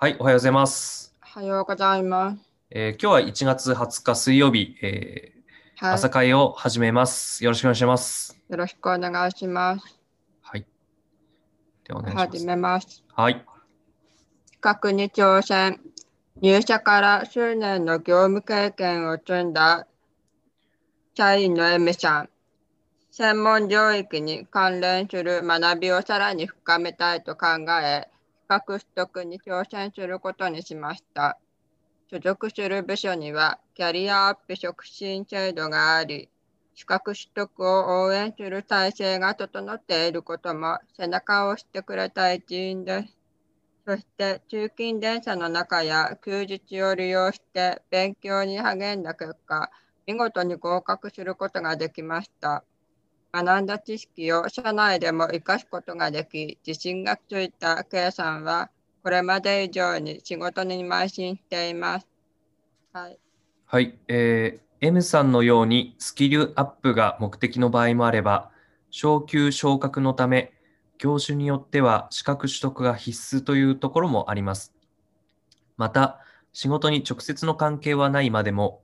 はい、おはようございます。おはようございます。えー今日は1月20日水曜日、えーはい、朝会を始めます。よろしくお願いします。よろしくお願いします。はい。ではお願いしま始す。めます。はい。資格に挑戦。入社から数年の業務経験を積んだ社員の M さん。専門領域に関連する学びをさらに深めたいと考え、資格取得に挑戦することにしました。所属する部署にはキャリアアップ促進制度があり、資格取得を応援する体制が整っていることも背中を押してくれた一因です。そして通勤電車の中や休日を利用して勉強に励んだ結果、見事に合格することができました。学んだ知識を社内でも活かすことができ、自信がついた K さんは、これまで以上に仕事に邁進しています。はい。はい。えー M さんのようにスキルアップが目的の場合もあれば、昇給昇格のため、業種によっては資格取得が必須というところもあります。また、仕事に直接の関係はないまでも、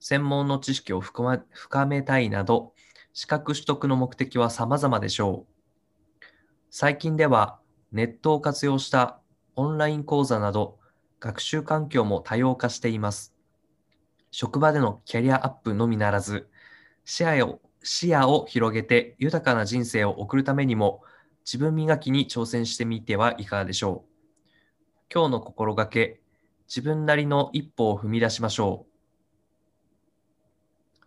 専門の知識を深めたいなど、資格取得の目的は様々でしょう。最近では、ネットを活用したオンライン講座など、学習環境も多様化しています。職場でのキャリアアップのみならず、視野を視野を広げて豊かな人生を送るためにも、自分磨きに挑戦してみてはいかがでしょう。今日の心がけ、自分なりの一歩を踏み出しましょ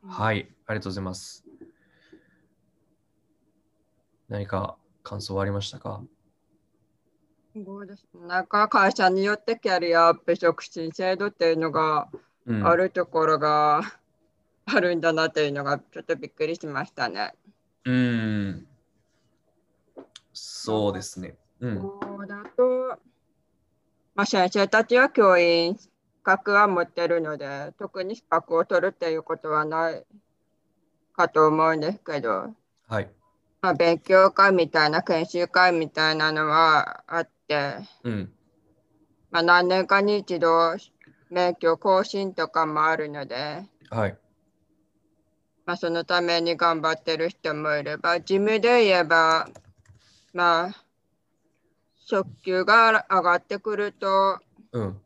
う。はい、ありがとうございます。何か感想はありましたか？すごいですねなんか会社によってキャリアアップ促進制度っていうのがうんあるところが あるんだなっていうのがちょっとびっくりしましたね。うーん。そうですね。うん。こうだと、まあ、先生たちは教員資格は持ってるので、特に資格を取るっていうことはないかと思うんですけど、はい。まあ、勉強会みたいな研修会みたいなのはあって、うん。まあ、何年かに一度免許更新とかもあるので、はい。まあ、そのために頑張ってる人もいれば、事務で言えば、まあ、職級が上がってくると、うん。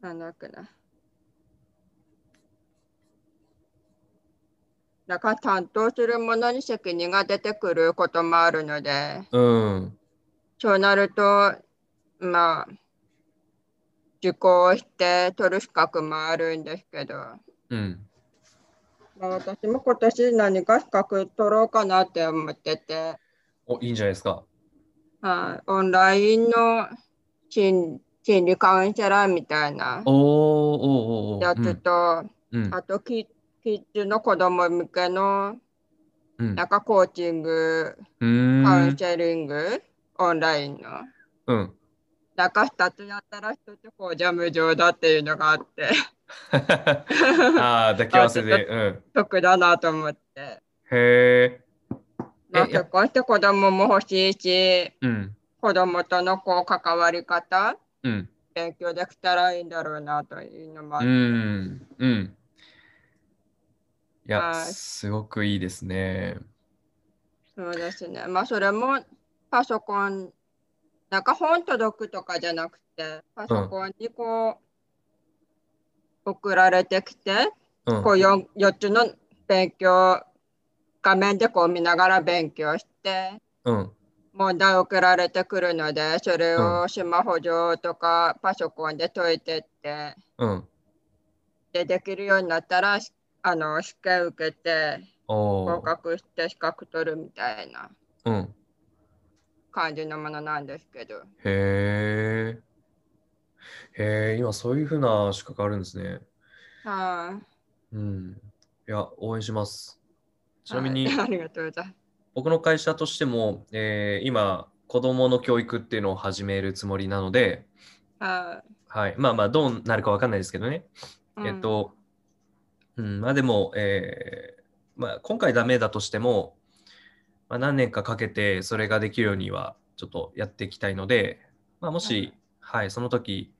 なんだっけな。だから担当するものに責任が出てくることもあるので、うん。そうなると、まあ、受講して取る資格もあるんですけど、うん。まあ、私も今年何か資格取ろうかなって思ってて、お、いいんじゃないですか。はい、オンラインの心心理カウンセラーみたいな。やつと、うん。あとキキッズの子供向けのうん。なんかコーチング、うーん。カウンセリング、オンラインの。うん。なんか2つやったら1つ講座無料だっていうのがあって、ああ、抱き合わせで。うん。得だなと思って。へえ。まあ、えや結婚して子供も欲しいし、うん。子供とのこう関わり方、うん。勉強できたらいいんだろうなというのもあうって。ん。うん。いや、はいすごくいいですね。そうですね。まあそれもパソコン、なんか本届くとかじゃなくて、パソコンにこう送られてきて、うんこ。う 4, 4つの勉強、画面でこう見ながら勉強して、うん。問題送られてくるので、それをスマホ上とかパソコンで解いてって、うん。でできるようになったら、しあの試験受けて合。格して資格取るみたいなうん。感じのものなんですけど。へえ。へえ、今そういうふうな資格あるんですね。はい、うん。いや、応援します。ちなみに、はい ありがとうございます。僕の会社としても、えー今、子供の教育っていうのを始めるつもりなので、ははい。まあまあ、どうなるかわかんないですけどね。いえっ、と、うん、まあでも、えーまあ、今回ダメだとしても、まあ、何年かかけてそれができるようにはちょっとやっていきたいので、まあ、もし、ははい、その時、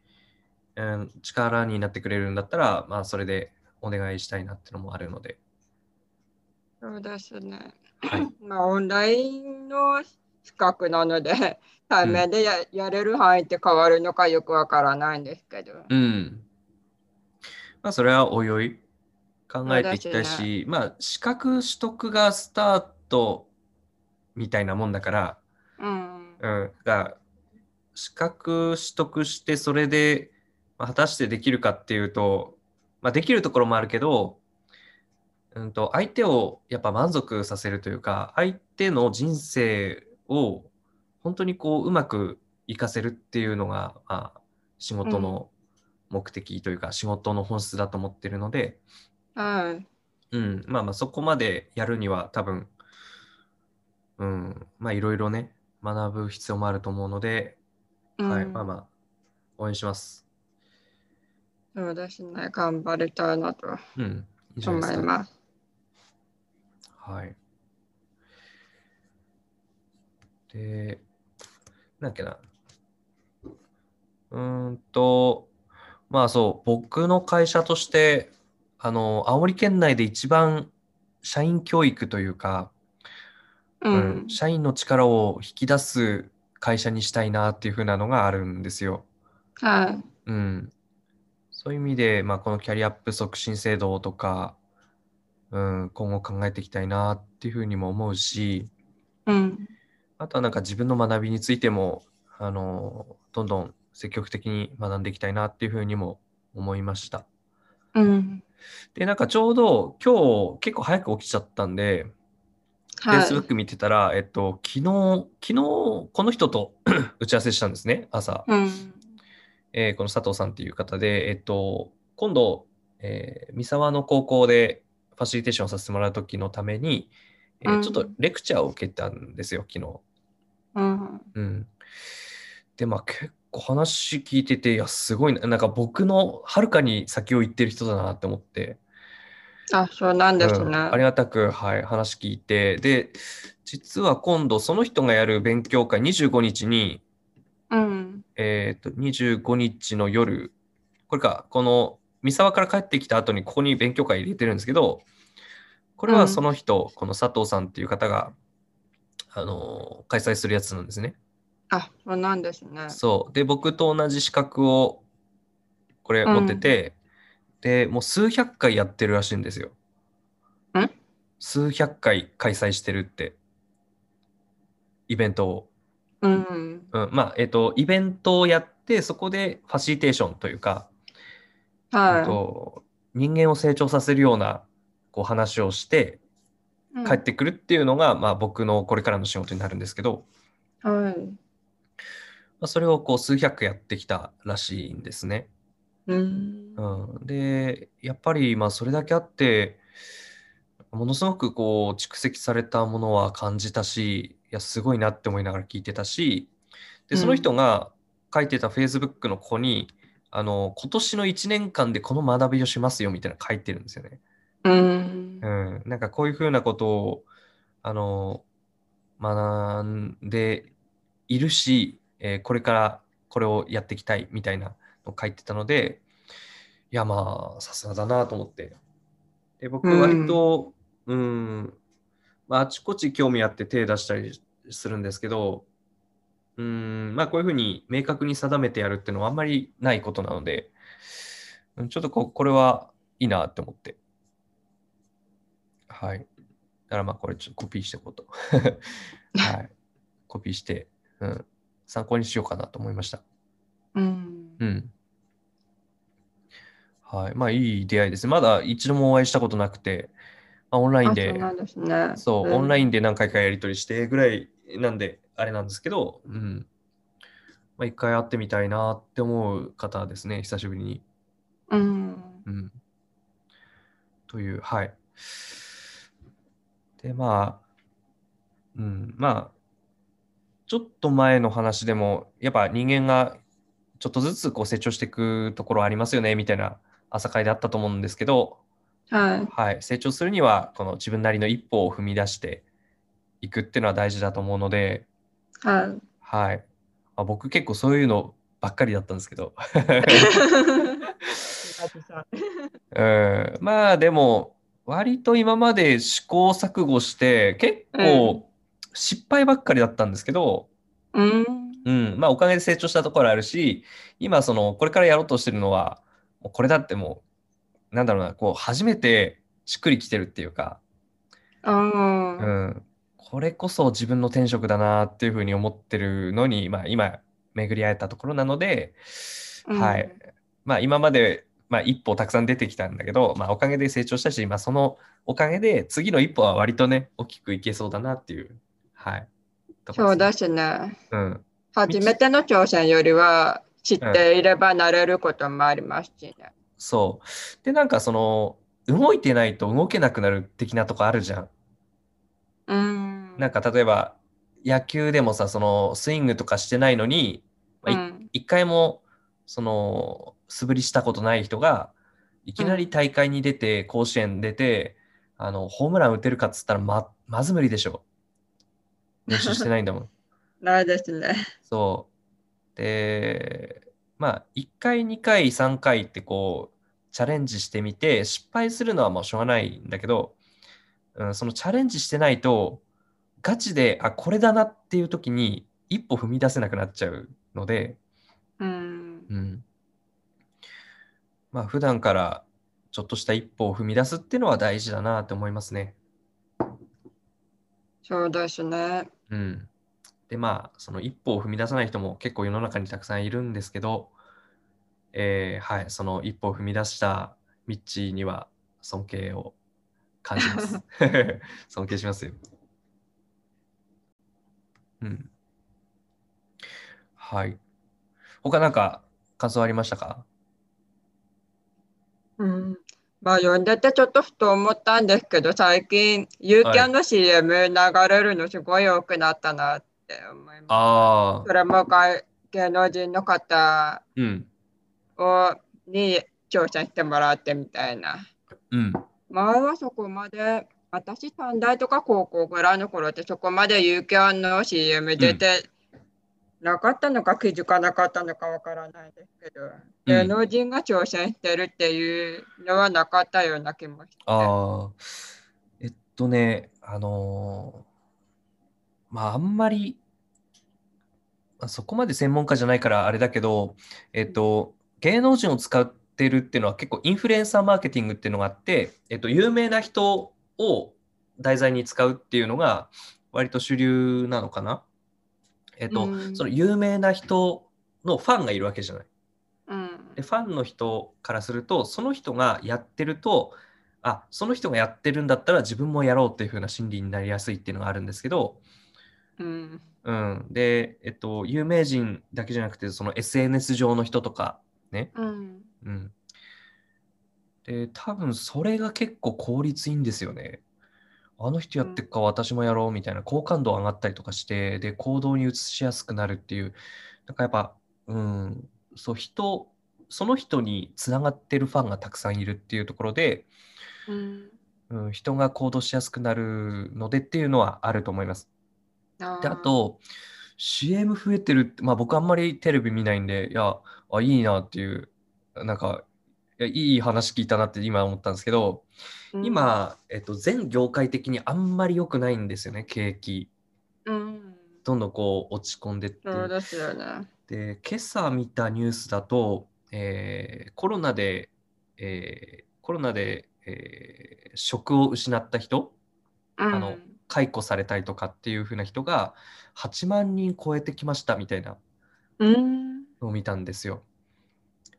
うん、力になってくれるんだったら、まあ、それでお願いしたいなっていうのもあるので、そうですね。はい。まあ、オンラインの資格なので、対面でや,、やれる範囲って変わるのかよくわからないんですけど。うん。まあ、それはおいおい考えていきたいし、まあ、資格取得がスタートみたいなもんだから、うん。うん、が資格取得してそれで、まあ果たしてできるかっていうと、まあ、できるところもあるけど、うん、と相手をやっぱ満足させるというか相手の人生を本当にこううまく活かせるっていうのが、まあ、仕事の目的というか、仕事の本質だと思ってるので、はい。うん、まあまあそこまでやるには多分、うん、まあいろいろね、学ぶ必要もあると思うので、はい、うんまあまあ、応援します。そうですね。頑張りたいなとうん、いい。思います。はい。で、なんだっけな。うーんと、まあそう、僕の会社として、あの、青森県内で一番社員教育というか、ううんん。社員の力を引き出す会社にしたいなっていう風なのがあるんですよ。はい。うん。そういう意味で、まあ、このキャリアアップ促進制度とか、うん、今後考えていきたいなっていうふうにも思うし、うん。あとはなんか自分の学びについても、あの、どんどん積極的に学んでいきたいなっていうふうにも思いました。うん。で、なんかちょうど今日結構早く起きちゃったんで、はい。Facebook 見てたら、えっと、昨日、昨日この人と 打ち合わせしたんですね、朝。うん。えーこの佐藤さんっていう方で、えっと、今度、えー三沢の高校でファシリテーションをさせてもらう時のために、えーうんちょっとレクチャーを受けたんですよ、昨日。うん。うん。で、まあ結構話聞いてて、いや、すごいな、なんか僕のはるかに先を行ってる人だなって思って、あ、そうなんですうんね。ありがたく、はい、話聞いて、で、実は今度その人がやる勉強会25日に、うん。えっと、25日の夜、これか、この三沢から帰ってきた後にここに勉強会入れてるんですけど、これはその人、この佐藤さんっていう方が、あの開催するやつなんですね。あ、そうなんですね。そう。で、僕と同じ資格をこれ持ってて、で、もう数百回やってるらしいんですよ。ん？数百回開催してるって、イベントを。うん。うん、まあ、えっと、イベントをやって、そこでファシリテーションというか、うんはと人間を成長させるようなこう話をしてい。帰ってくるっていうのが、まあ、僕のこれからの仕事になるんですけど、うん。はい。まあ、それをこう数百やってきたらしいんですね。うん。うん、でやっぱりまあそれだけあってものすごくこう蓄積されたものは感じたしいやすごいなって思いながら聞いてたしでその人が書いてた Facebook のここに、あの今年の1年間でこの学びをしますよみたいなの書いてるんですよね。うんう。ん、なんかこういうふうなことをあの学んでいるし、えーこれからこれをやっていきたいみたいなのを書いてたのでいやまあさすがだなと思ってで僕うん割とうん、まあ、あちこち興味あって手出したりするんですけどうんまあこういうふうに明確に定めてやるっていうのはあんまりないことなのでうんちょっとここれはいいなって思ってはい。だからまあこれちょっとコピーしていこうと。はい。コピーして、うん、参考にしようかなと思いました。うん。うん。はい。まあいい出会いですね。まだ一度もお会いしたことなくて、まあ、オンラインあ、でそう、オンライン。ンで何回かやり取りしてぐらいなんで、あれなんですけど、うん。まあ一回会ってみたいなって思う方ですね、久しぶりに。うん。うん。という、はい。で、まあ、うん、まあ、ちょっと前の話でも、やっぱ人間がちょっとずつこう成長していくところありますよね、みたいな朝会であったと思うんですけど、はい。はい、成長するには、この自分なりの一歩を踏み出していくっていうのは大事だと思うので、はい。はい。まあ、僕結構そういうのばっかりだったんですけど。うん、まあでも、割と今まで試行錯誤して、結構失敗ばっかりだったんですけど、うん。うん、まあおかげで成長したところあるし、今その、これからやろうとしてるのは、もうこれだってもう、なんだろうな、こう、初めてしっくりきてるっていうか、うんうん、これこそ自分の転職だなっていうふうに思ってるのに、まあ今、巡り会えたところなので、はい。まあ今まで、まあ一歩たくさん出てきたんだけど、まあおかげで成長したし、まあそのおかげで次の一歩は割とね、大きくいけそうだなっていう、はい。そうだですしね。ね。うん。初めての挑戦よりは知っていれば慣れることもありますしね。そう。で、なんかその、動いてないと動けなくなる的なとこあるじゃん。うん。なんか例えば、野球でもさ、そのスイングとかしてないのに、まあいうん一回もその素振りしたことない人がいきなり大会に出て、甲子園出てあのホームラン打てるかっつったらままず無理でしょ練習してないんだもんないですね。そうでまあ1回2回3回ってこうチャレンジしてみて失敗するのはもうしょうがないんだけど、うん、そのチャレンジしてないとガチであこれだなっていう時に一歩踏み出せなくなっちゃうので、うん。うん。まあ、普段からちょっとした一歩を踏み出すっていうのは大事だなって思いますね。そうですね。うん。で、まあ、その一歩を踏み出さない人も結構世の中にたくさんいるんですけど、えーはい、その一歩を踏み出したミッチーには尊敬を感じます。尊敬しますよ。うん。はい。他なんか感想ありましたか？うん。まあ読んでてちょっとふと思ったんですけど、最近、ユーキャンの CM 流れるのすごい多くなったなって思います。そ、れも外芸能人の方うん、をに挑戦してもらってみたいな。うん、前はそこまで、私短大とか高校ぐらいの頃ってそこまでユーキャンの CM 出てなかったのか気づかなかったのかわからないですけど、芸能人が挑戦してるっていうのはなかったような気もして。ああ、えっとね、あのーまあ、あんまり、まあそこまで専門家じゃないからあれだけど、えっと、芸能人を使ってるっていうのは結構インフルエンサーマーケティングっていうのがあって、えっと、有名な人を題材に使うっていうのが割と主流なのかな。えっと、うん。その有名な人のファンがいるわけじゃない。うん。でファンの人からするとその人がやってるとあその人がやってるんだったら自分もやろうっていう風な心理になりやすいっていうのがあるんですけど、うん。うん、で、えっと、有名人だけじゃなくてその SNS 上の人とかね、うん。うん、で多分それが結構効率いいんですよね。あの人やってっか私もやろうみたいな好感度上がったりとかしてで行動に移しやすくなるっていうなんかやっぱ、うん、そう人その人につながってるファンがたくさんいるっていうところで、うん。うん、人が行動しやすくなるのでっていうのはあると思います。あであと CM 増えてるって、まあ、僕あんまりテレビ見ないんでいやあいいなっていうなんかいやいい話聞いたなって今思ったんですけど、ー、今、えっと、全業界的にあんまり良くないんですよね景気。うん、どんどんこう落ち込んでって。そうですよね。で今朝見たニュースだと、えーコロナで、えーコロナで、えー職を失った人うん、あの解雇されたりとかっていう風な人が8万人超えてきましたみたいなうん、のを見たんですよ。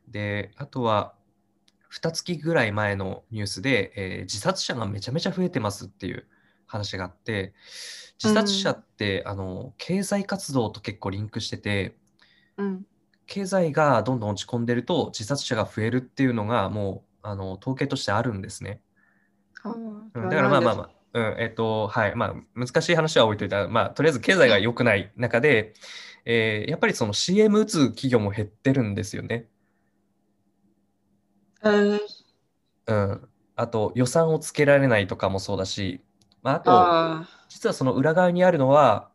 で、あとは、2月ぐらい前のニュースで、えー自殺者がめちゃめちゃ増えてますっていう話があって、自殺者って、あの経済活動と結構リンクしてて、うん、経済がどんどん落ち込んでると自殺者が増えるっていうのがもうあの統計としてあるんですね。うん、だからまあまあまあ、う。ん、えっ、と、はい、まあ、難しい話は置いといたら、まあ、とりあえず経済が良くない中で、えーやっぱりその CM 打つ企業も減ってるんですよね。えーうん。あと、予算をつけられないとかもそうだし、まあ、あと、あ実はその裏側にあるのは、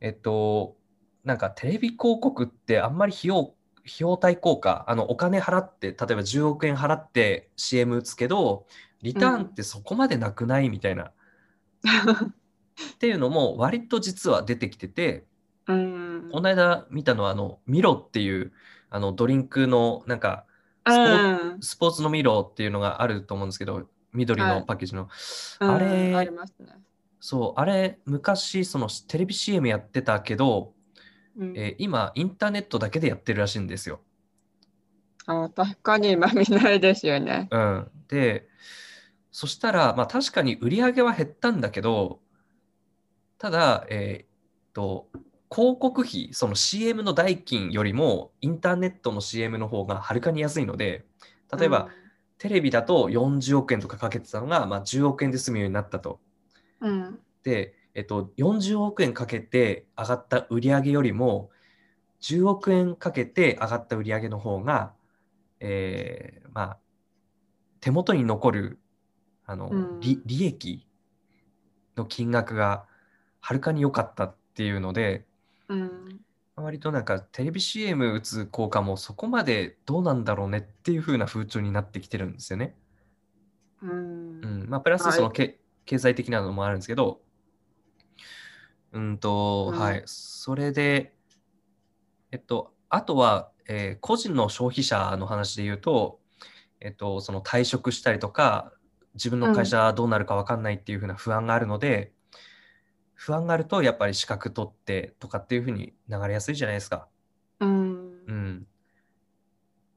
えっと、なんかテレビ広告ってあんまり費用用対効果、あのお金払って、例えば10億円払って CM 打つけど、リターンってそこまでなくないみたいな。っていうのも割と実は出てきてて、うん。この間見たのはあのミロっていうあのドリンクのなんかうん。スポーツのミロっていうのがあると思うんですけど、緑のはいパッケージの。うんあれありますね。そう、あれ昔そのテレビ CM やってたけど、うんえー今インターネットだけでやってるらしいんですよ。あ確かに今見ないですよね。うん、で、そしたら、まあ、確かに売り上げは減ったんだけど、ただ、えーっと、広告費、その CM の代金よりもインターネットの CM の方がはるかに安いので、例えば、テレビだと40億円とかかけてたのが、まあ、10億円で済むようになったと。うん、うん。で、えっと、40億円かけて上がった売り上げよりも、10億円かけて上がった売り上げの方が、えーまあ、手元に残るあの、うん利利益の金額がはるかに良かったっていうので、うん。割となんかテレビ CM 打つ効果もそこまでどうなんだろうねっていう風な風潮になってきてるんですよね。うん。うん、まあ、プラスはい。そのけ、経済的なのもあるんですけど、うんと、うん。はい、それで、えっと、あとは、えー個人の消費者の話で言うと、えっと、その退職したりとか、自分の会社どうなるか分かんないっていう風な不安があるので、不安があるとやっぱり資格取ってとかっていう風に流れやすいじゃないですか。うんうん。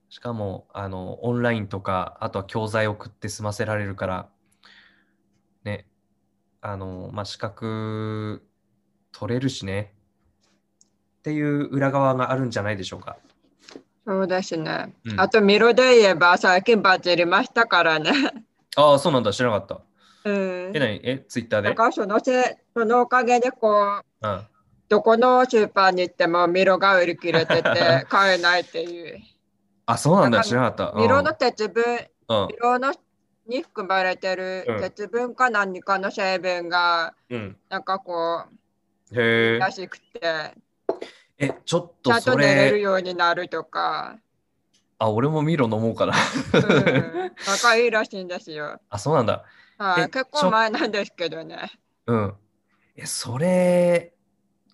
しかも、あの、オンラインとか、あとは教材送って済ませられるから、ね、あの、まあ、資格取れるしね、っていう裏側があるんじゃないでしょうか。そうですね。うんあと、ミロで言えば最近バズりましたからね。ああ、そうなんだ、知らなかった。うんえ、。何？え、ツイッターで？だからそのせいそのおかげでこう、うん。どこのスーパーに行ってもミロが売り切れてて 買えないっていう。あ、そうなんだ、知らなかった。ミロの鉄分、うんミロのに含まれてるうん鉄分か何かの成分がうん。うん。なんかこうへえら。しくてえ、ちょっちゃんとそと寝れるれ、ようになるとか、あ、俺もミロ飲もうかな。うん、仲いいらしいんですよ。あ、そうなんだ。えはい、結構前なんですけどね。うん。え、それ、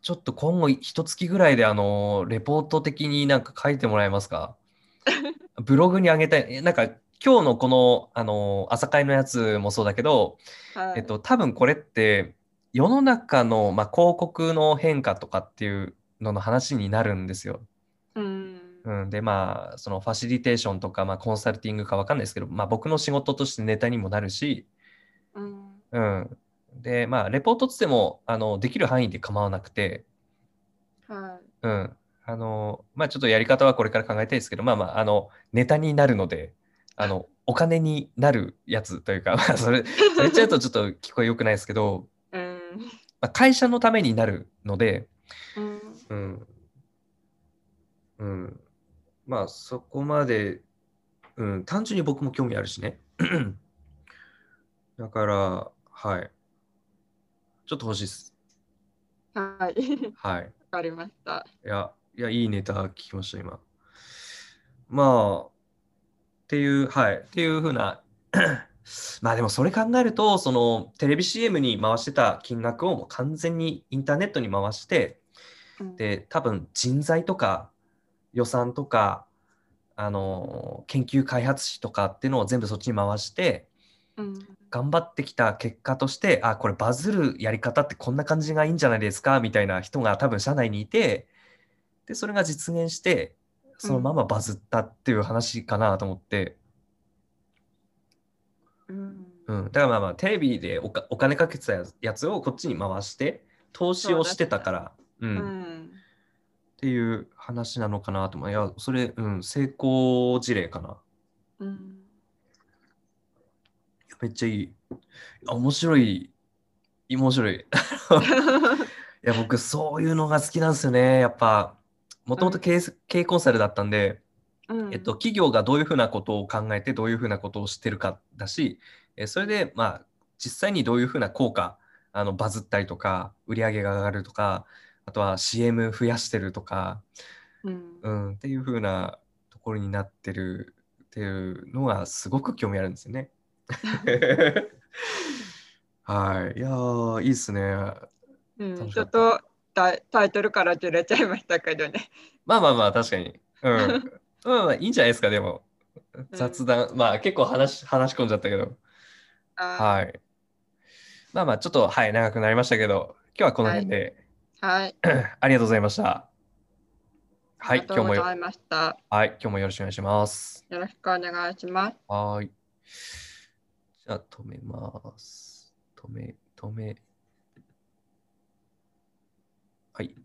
ちょっと今後一月ぐらいであの、レポート的になんか書いてもらえますか？ブログに上げたい。えなんか今日のこの、あの、朝会のやつもそうだけど、はい、えっと、多分これって世の中の、まあ、広告の変化とかっていうのの話になるんですよ。うんうん、でまあそのファシリテーションとか、まあ、コンサルティングかわかんないですけど、まあ、僕の仕事としてネタにもなるし、うん。うん、でまあレポートつってもあのできる範囲で構わなくて、はい。うん、あのまあちょっとやり方はこれから考えたいですけどまあまああのネタになるのであの お金になるやつというか、まあ、それそれ言っちゃうとちょっと聞こえよくないですけど、うん。まあ、会社のためになるので、うん。うん。うん。まあ、そこまで、うん、単純に僕も興味あるしね。だから、はい。ちょっと欲しいです。はい、わ はい。かりました。いや、いや、いいネタ聞きました、今。まあ、っていう、はい。っていうふうな、まあでもそれ考えると、そのテレビ CM に回してた金額をもう完全にインターネットに回して、うんで、多分人材とか予算とか、あの、研究開発費とかっていうのを全部そっちに回して、うん頑張ってきた結果として、あ、これバズるやり方ってこんな感じがいいんじゃないですかみたいな人が多分社内にいて、で、それが実現して、そのままバズったっていう話かなと思って、うん。うん、だからまあまあテレビでおかお金かけてたやつをこっちに回して投資をしてたから、ううん。っん。ていう話なのかなと思う。いや、それ、うん、成功事例かな。うんめっちゃいい。あ面白い。面白い。いや、僕、そういうのが好きなんですよね。やっぱ、もともと経営コンサルだったんで、うんえっと、企業がどういうふうなことを考えて、どういうふうなことを知ってるかだし、えそれで、まあ、実際にどういうふうな効果、あのバズったりとか、売り上げが上がるとか、あとは CM 増やしてるとか、うんうん、っていう風なところになってるっていうのがすごく興味あるんですよね。はい。いやー、いいっすね。うんちょかっとタイトルからずれちゃいましたけどね。まあまあまあ、確かに。うん。まあまあ、いいんじゃないですか、でも。雑談、まあ結構話し話し込んじゃったけど。ははい。まあまあ、ちょっと、はい、長くなりましたけど、今日はこの辺で、い。はい。ありがとうございました。はい、ありがと今日もよ、うございました。はい、今日もよろしくお願いします。よろしくお願いします。はーい。じゃあ、止めます。止め、止め。はい。